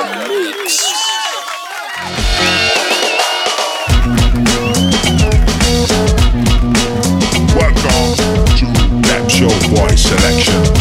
Welcome to Lab Show Boy Selection.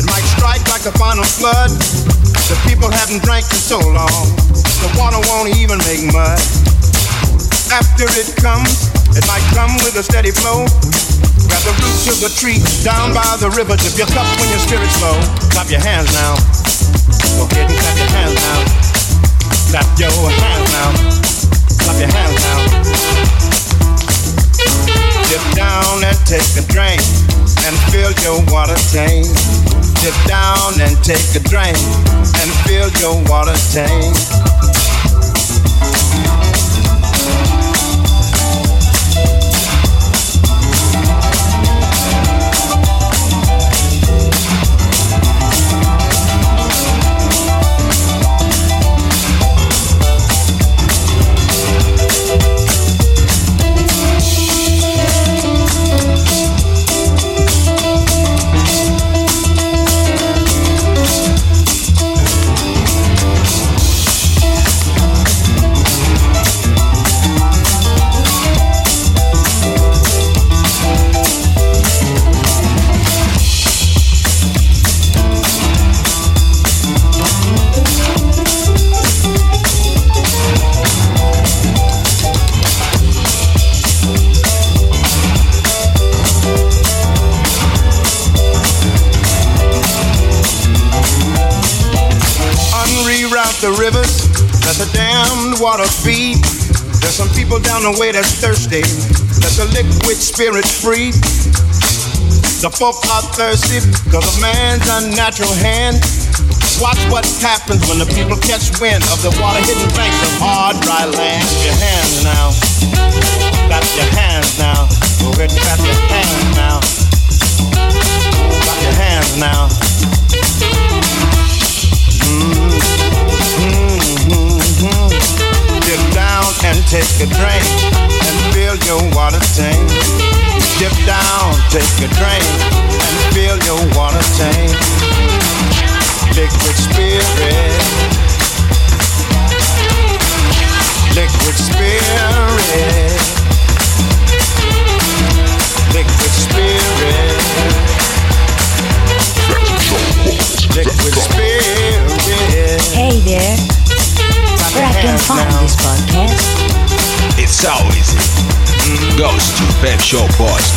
It might strike like a final flood. The people haven't drank in so long. The water won't even make mud. After it comes, it might come with a steady flow. Grab the roots of the tree down by the river. Dip your cup when your spirit's low. Clap your hands now. Go ahead and clap your hands now. Clap your hands now. Clap your hands now. Dip down and take a drink and fill your water tank. Dip down and take a drink and fill your water tank. The damned water feed. There's some people down the way that's thirsty. Let the liquid spirit free. The folk are thirsty because of man's unnatural hand. Watch what happens when the people catch wind of the water hidden banks of hard, dry land. Your hands now.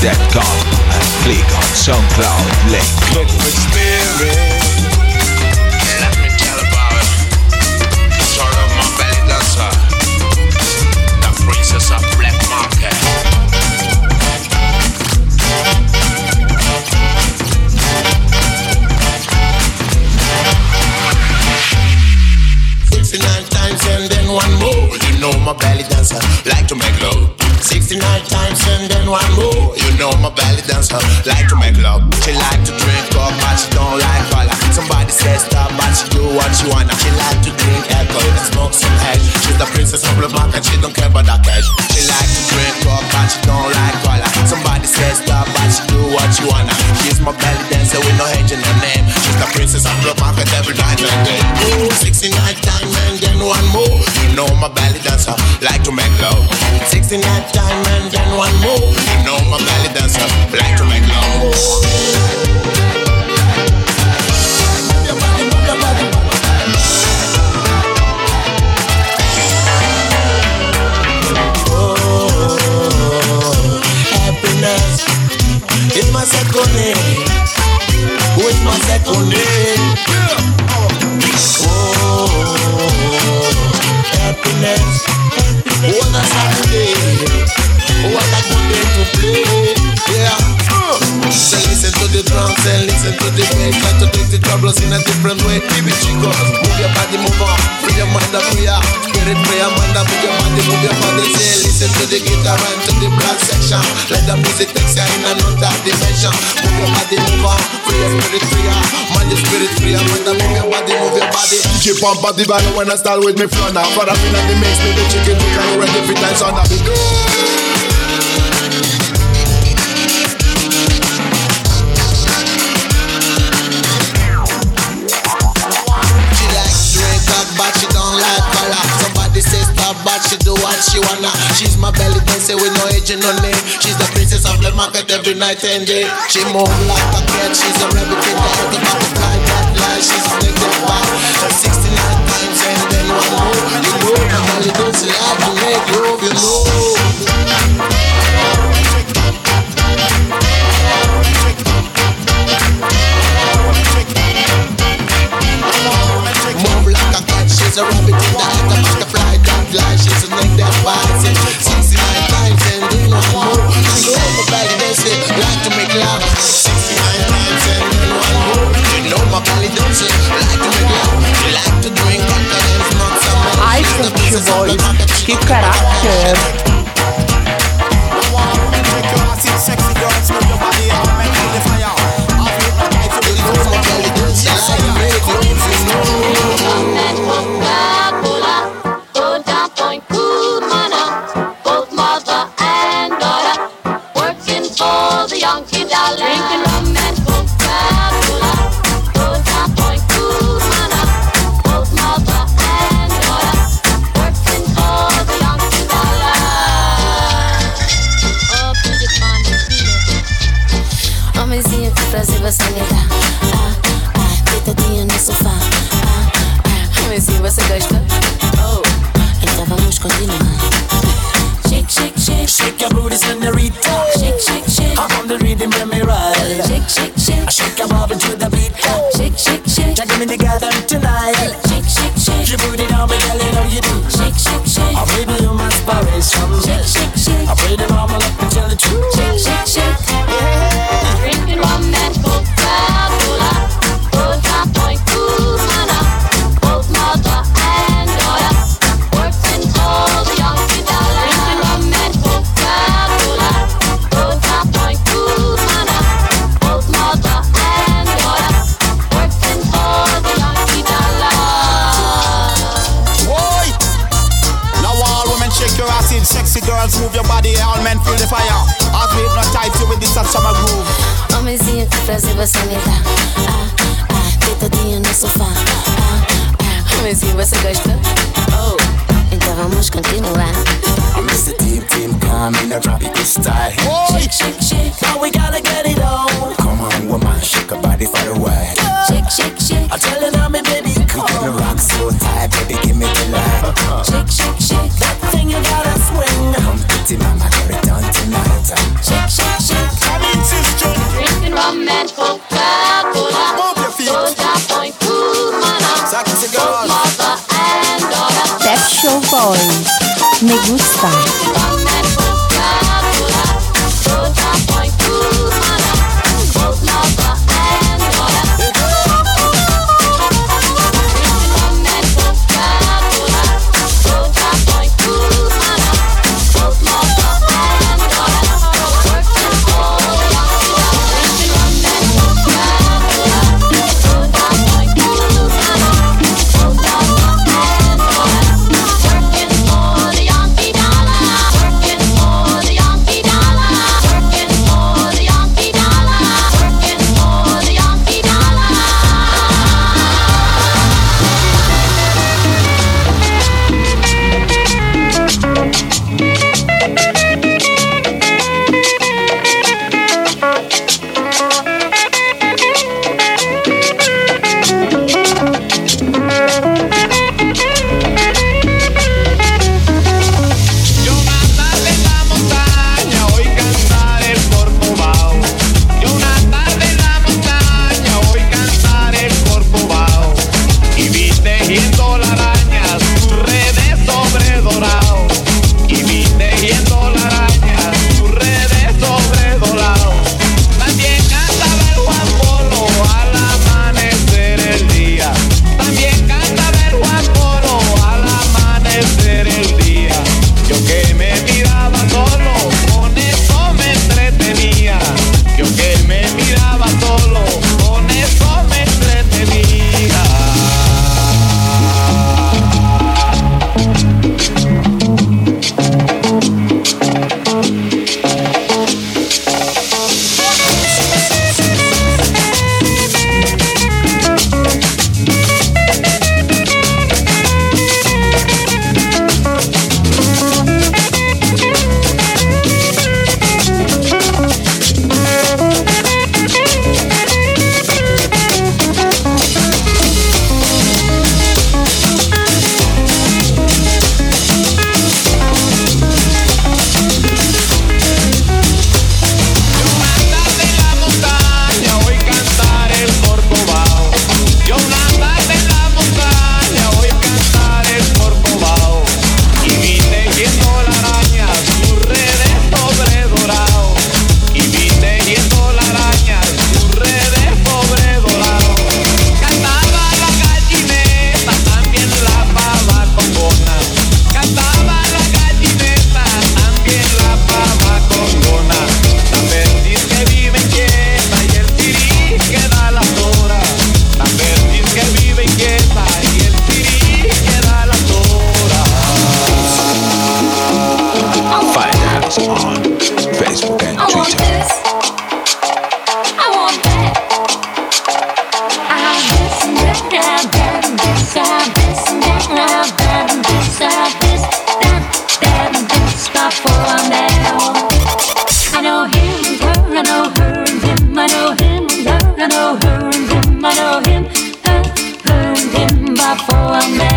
pepshowboys.com and click on SoundCloud link. Liquid spirit. Let me tell about the story of my belly dancer, the princess of black market. Sixty-nine times and then one more. You know my belly dancer like to make love. Sixty-nine times and then one more. You know my belly dancer like to make love. She like to drink up, but she don't like cola. Somebody says stop, but she do what she wanna. She like to drink alcohol and smoke some hash. She's the princess of the and she don't care about that cash. Like to drink up, but she don't like cola. Somebody says stop, but she do what she wanna. She's my belly dancer with no hedge in her name. She's the princess of the market every night and day. Ooh, 69 time and then one more. You know my belly dancer like to make love. 69 time and then one more. You know my belly dancer like to make love. Pump up the vibe when I start with me flow now. For the feel of the mix, me the chicken, we can ready that. She like drink up, but she don't like color. Somebody says stop, but she do what she wanna. She's my belly dancer with no age and no name. She's the princess of the market every night and day. She move like a cat, she's a rabbit head. The butterfly that she's a back. Belly dancer, I make move, you know. Move like a cat, she's a rabbit in the head. The butterfly that lie, she's a nigga that bites it. 69 times and then one more. You know my dancer, like to make love. Boys, que Shake, shake, shake. I tell you now, me baby, come Keeping the on. rock so tight, baby, give me the light. Uh-huh. Shake, shake, shake. That thing you gotta swing. Come pretty mama, get it done tonight. Shake, shake, shake. Come in, sister. Drinking rum and Coca-Cola. Move your feet. Coca Point Cubana. Sexy Both mother and daughter. Pep Show Boys, me gusta. for a man.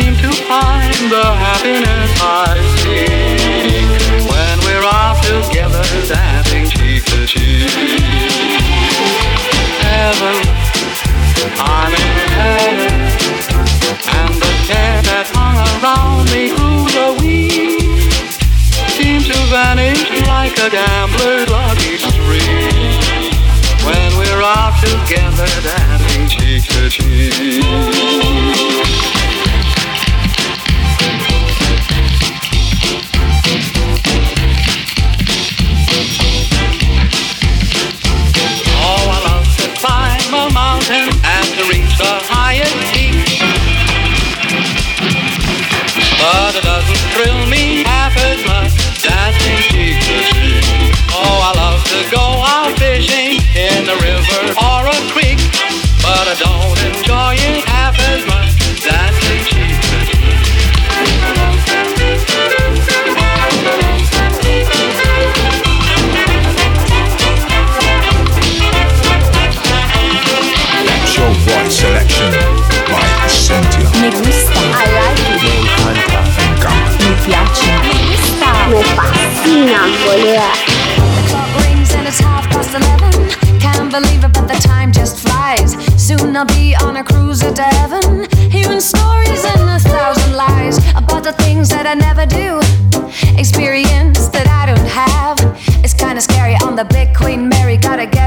seem to find the happiness I seek when we're off together dancing cheek to cheek. Heaven, I'm in heaven, and the care that hung around me grew the week seemed to vanish like a gambler's lucky streak when we're off together dancing cheek to cheek. Session by Mi gusta. I like it. Mi Mi piace. Mi gusta. Me fascina volea. Believe it, but the time just flies. Soon I'll be on a cruise. Hearing stories and a thousand lies about the things that I never do. Experience that I don't have. It's kinda scary on the big Queen Mary. Gotta get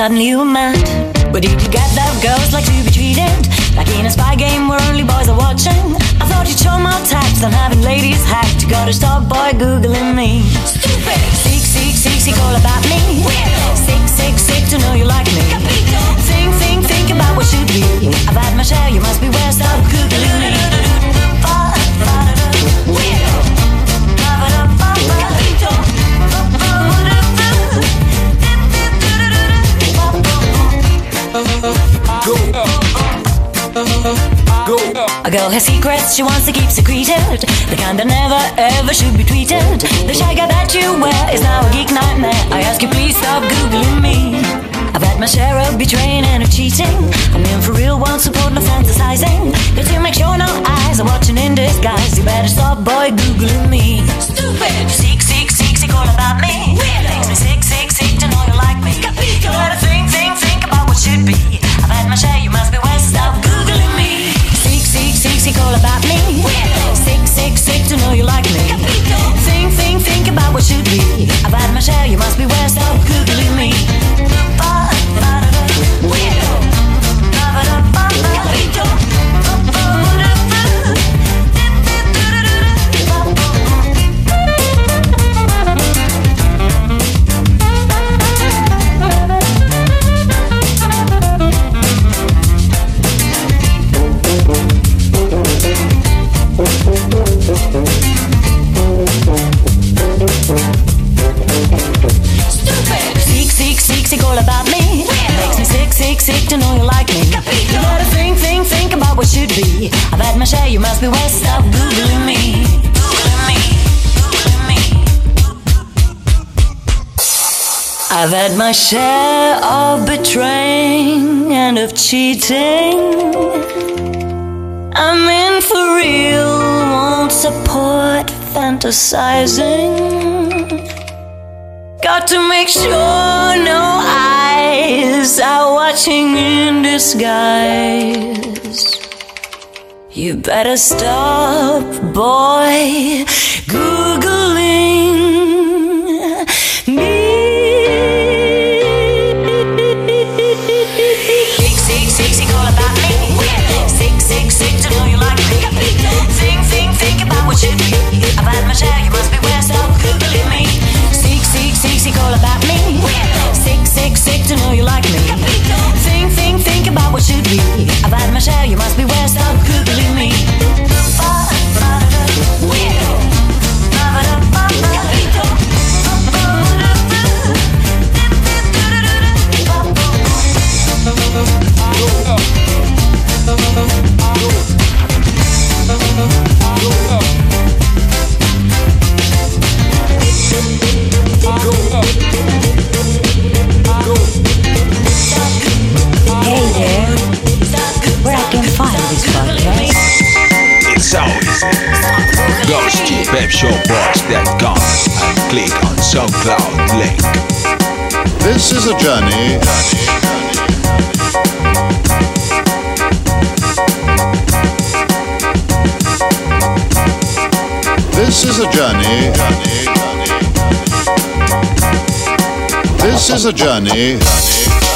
suddenly you're mine All her secrets she wants to keep secreted. The kind that never ever should be tweeted. The shy guy that you wear is now a geek nightmare. I ask you, please stop googling me. I've had my share of betraying and of cheating. I'm in for real, won't support no fantasizing. Cause you make sure no eyes are watching in disguise, you better stop, boy, googling me. Stupid! Seek, seek, seek, seek all about me. should be. I've had my share, you must be worse. stop googling me. I've had my share of betraying and of cheating. I'm in for real, won't support fantasizing. Got to make sure no eyes are watching in disguise. You better stop, boy. Good is a journey.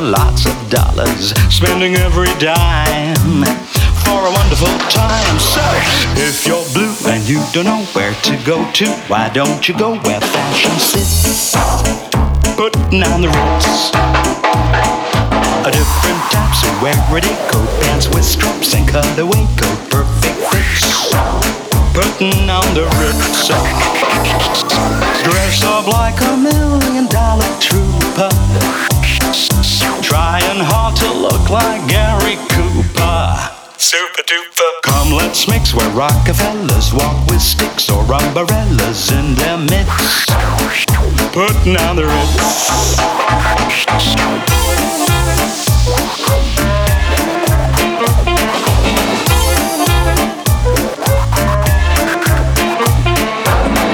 And lots of dollars, spending every dime for a wonderful time. So, if you're blue and you don't know where to go to, why don't you go where fashion sits? Putting on the ritz. A different types of wear ready coat pants with straps and cutaway coat, perfect fits. Putting on the ritz. Dress up like a million dollar trooper. Trying hard to look like Gary Cooper. Super duper. Come, let's mix where Rockefellers walk with sticks or umbrellas in their midst. Putting on the ritz.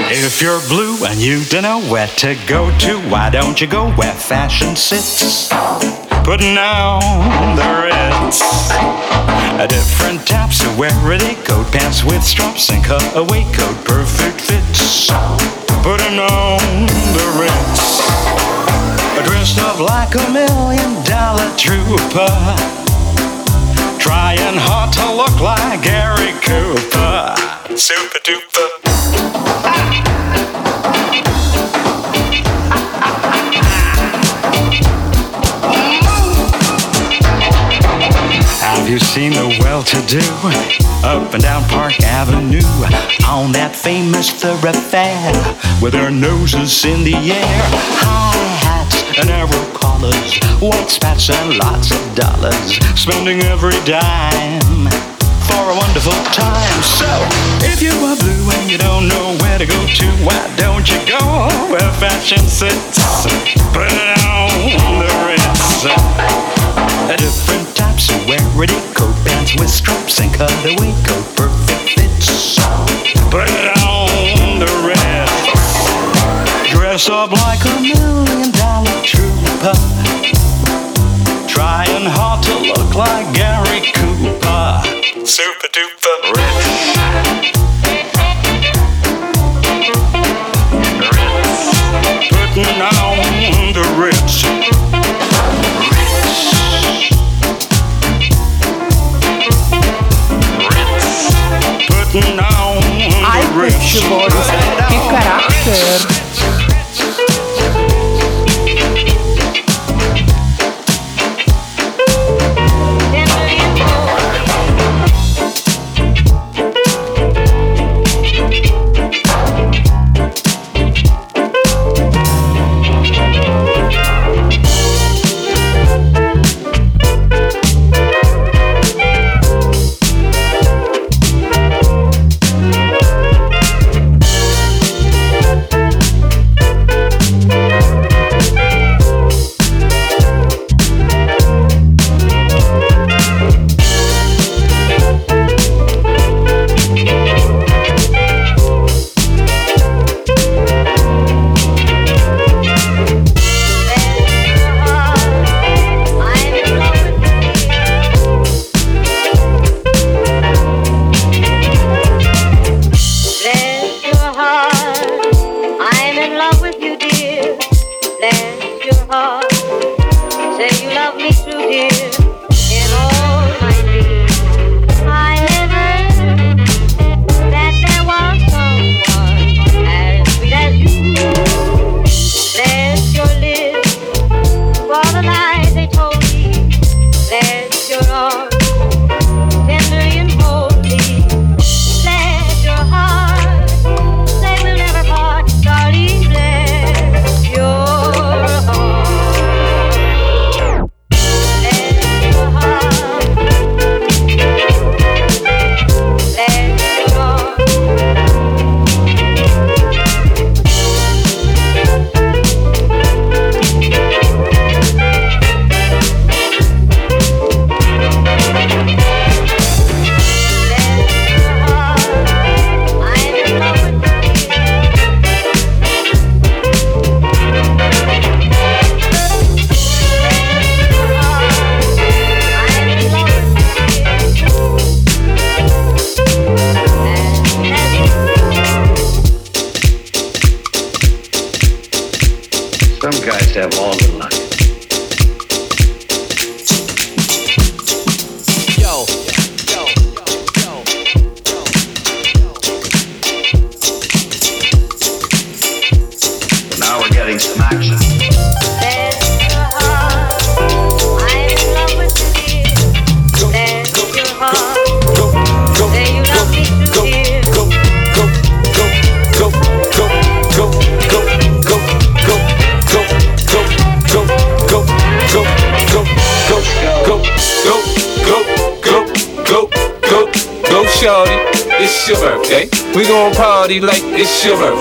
If you're blue and you don't know where to go to, why don't you go where fashion sits? Putting on the ritz. A different types of wear ready coat pants with straps and cutaway coat, perfect fits. Putting on the ritz. Dressed up like a million dollar trooper. Trying hard to look like Gary Cooper. Super duper. Have you seen the well-to-do up and down Park Avenue on that famous thoroughfare with their noses in the air, high hats and arrow collars, white spats and lots of dollars, spending every dime for a wonderful time. So, if you are blue and you don't know where to go to, why don't you go where fashion sits? Put it on the ritz. Different types of wear ready coat pants with straps and cutaway coat, perfect fits. Put it on the ritz. Dress up like a million dollar trooper. Trying hard to look like Gary Cooper. Super duper rich. Putting on the ritz. Ai, the ritz. Pep Boys, que caráter!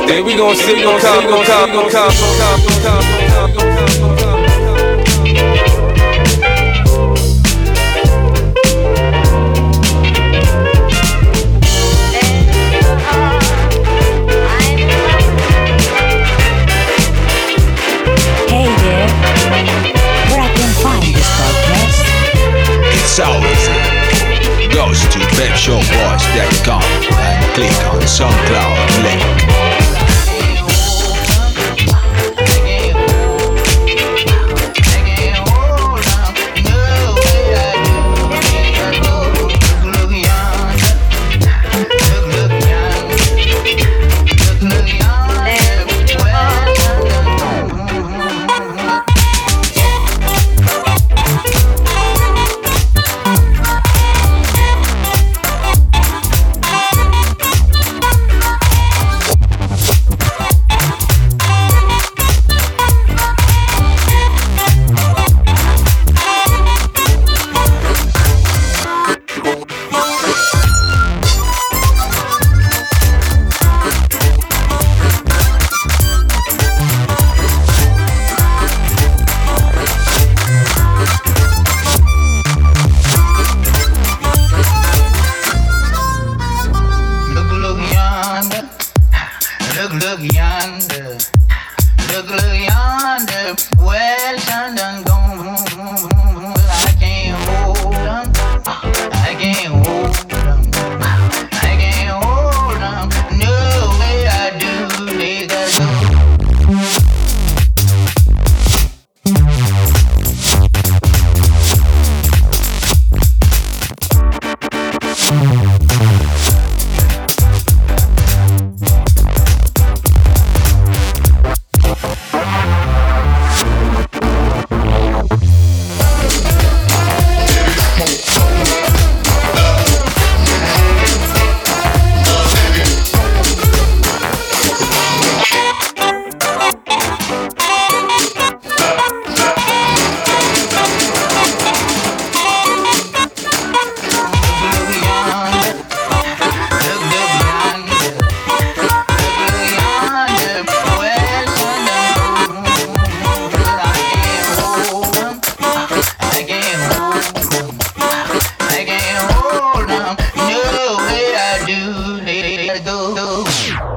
Then we gon' see, gon' see, gon' see, gon' see, gon' see, gon' see. do. do.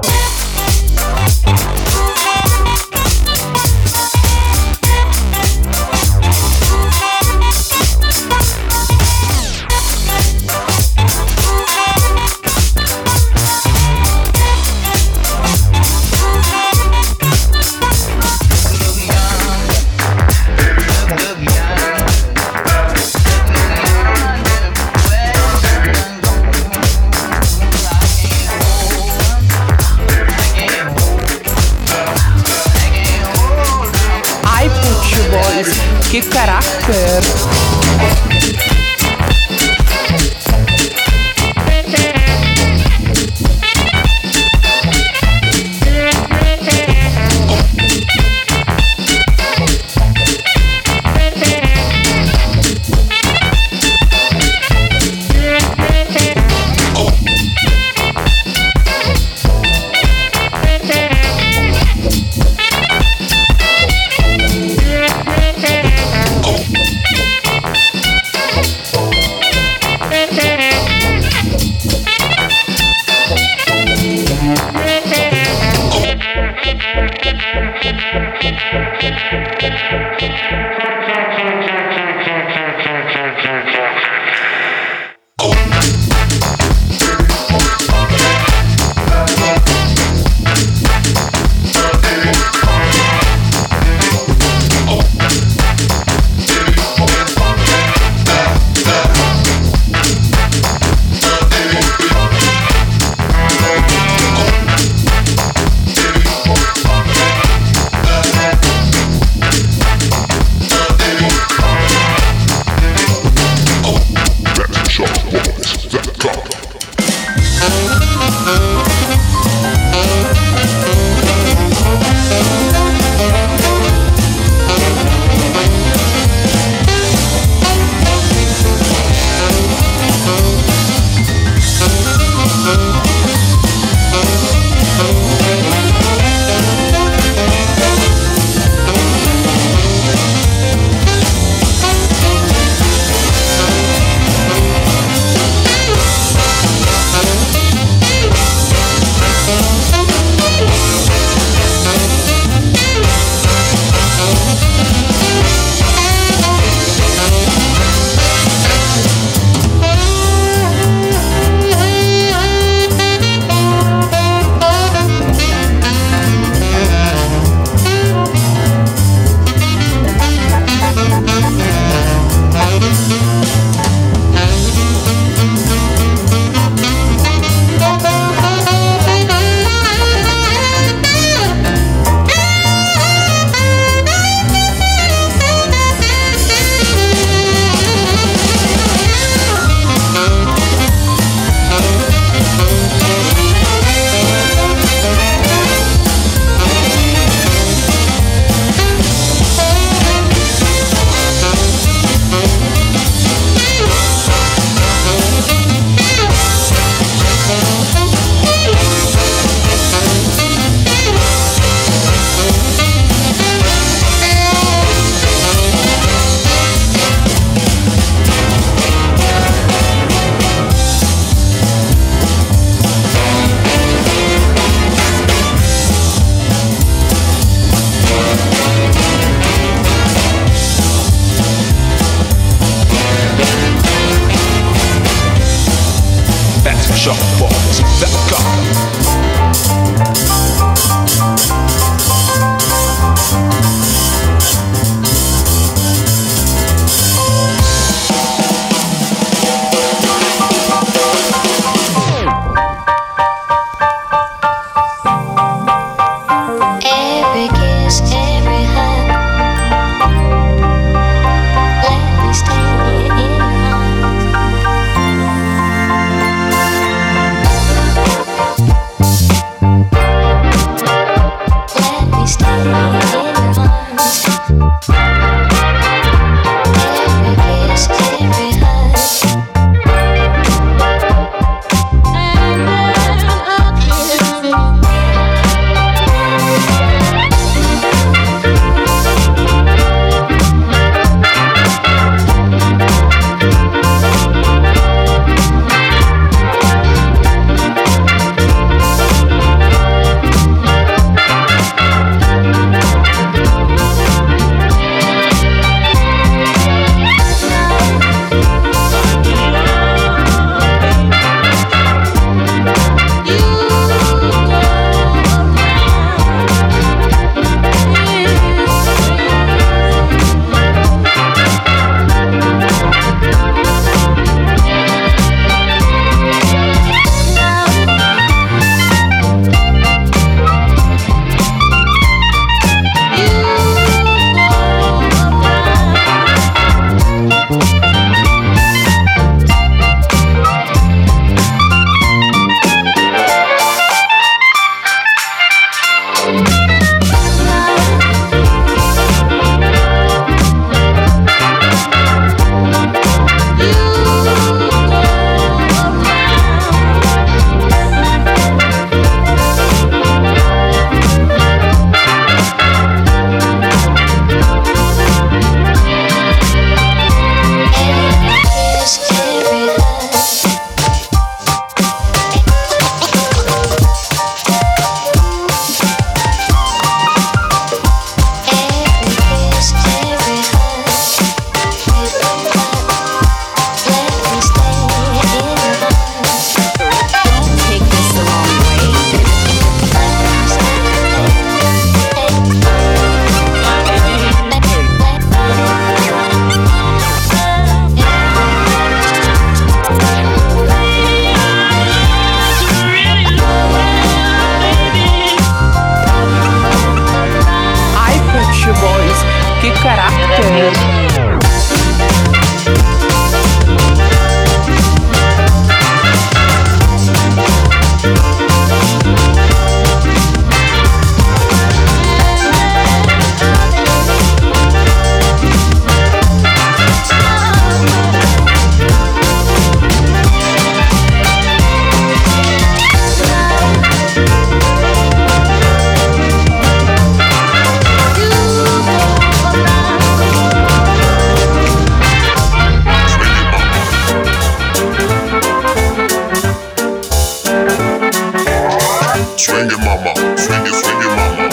Swing it mama, swing it, swing it mama.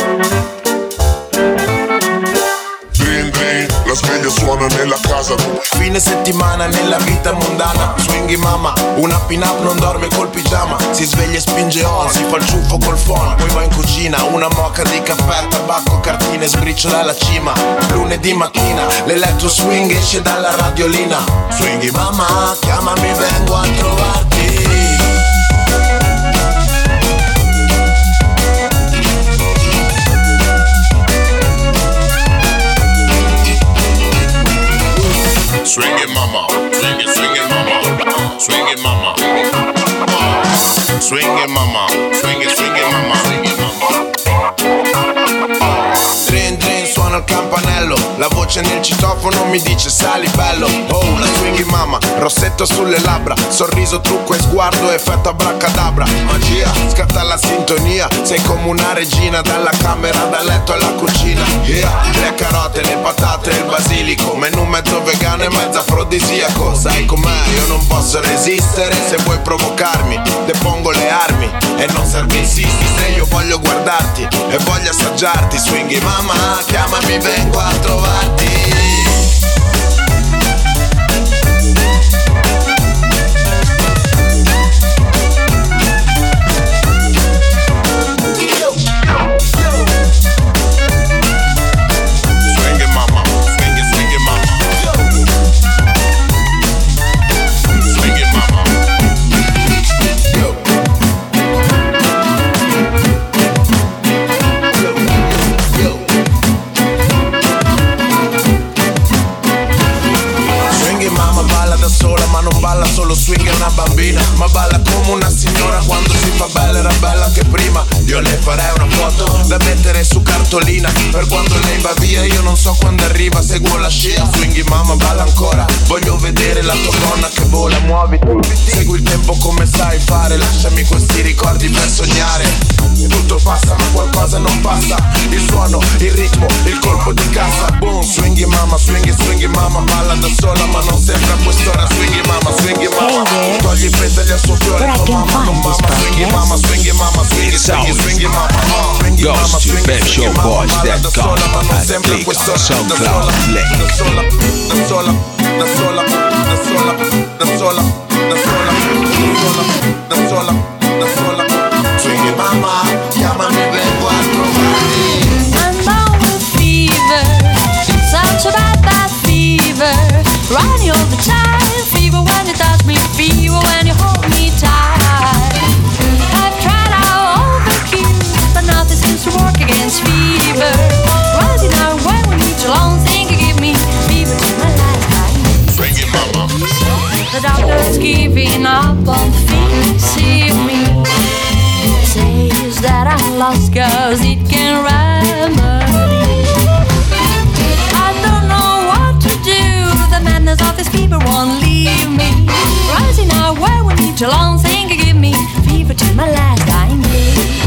Drin drin, la sveglia suona nella casa. Fine settimana nella vita mondana. Swinging mamma, una pin-up non dorme col pigiama. Si sveglia e spinge on, si fa il ciuffo col phone. Poi va in cucina, una moca di caffè, tabacco, cartine Sbriciola alla cima, lunedì mattina L'elettro swing esce dalla radiolina. Swinging mamma, chiamami vengo a trovarti Swing it mama, swing it, swing it mama, swing it mama. Swing it mama, swing it, swing it mama. Drin drin suona il campanello. La voce nel citofono mi dice sali bello. Oh la swinging mama, rossetto sulle labbra Sorriso, trucco e sguardo, effetto abracadabra Magia, scatta la sintonia Sei come una regina dalla camera da letto alla cucina. Yeah, le carote, le patate e il basilico Menù mezzo vegano e mezzo afrodisiaco. Sai com'è, io non posso resistere Se vuoi provocarmi, depongo le armi E non serve insisti se io voglio guardarti E voglio assaggiarti. Swinging mamma, chiamami, vengo a trovarti deal. Da sola ma non balla solo swing è una bambina Ma balla come una signora quando si fa bella era bella anche prima. Io le farei una foto da mettere su cartolina Per quando lei va via io non so quando arriva Seguo la scia, swing mamma balla ancora Voglio vedere la tua donna che vola. Muoviti, segui il tempo come sai fare Lasciami questi ricordi per sognare tutto passa ma qualcosa non passa. Il suono, il ritmo, il colpo di cassa Boom, swinging mama, swinging, swinging mama. Balla da sola ma non sempre a quest'ora. Swinging mama, swinging mama. Togli i petali al suo fiore Tua mamma non mamma Swinging mama, swinging mama Swinging, swinging, swinging mama. uh, Swinging Goes mama, to swinging, swinging mama. Balla da sola ma non and sempre a click. on quest'ora Da sola, da sola, da sola, da sola, da sola, da sola, da sola, da sola, da sola, da sola giving up on fixing me. Says that I'm lost cause it can remedy. I don't know what to do. The madness of this fever won't leave me. Rising out where we meet alone, think you give me fever to my last dying day.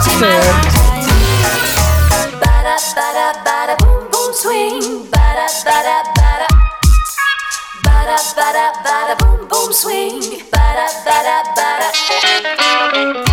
what she said. Bada, bada, bada, boom, boom, swing. Bada, bada, bada. Bada, bada, bada, boom, boom, swing. Bada, bada, bada.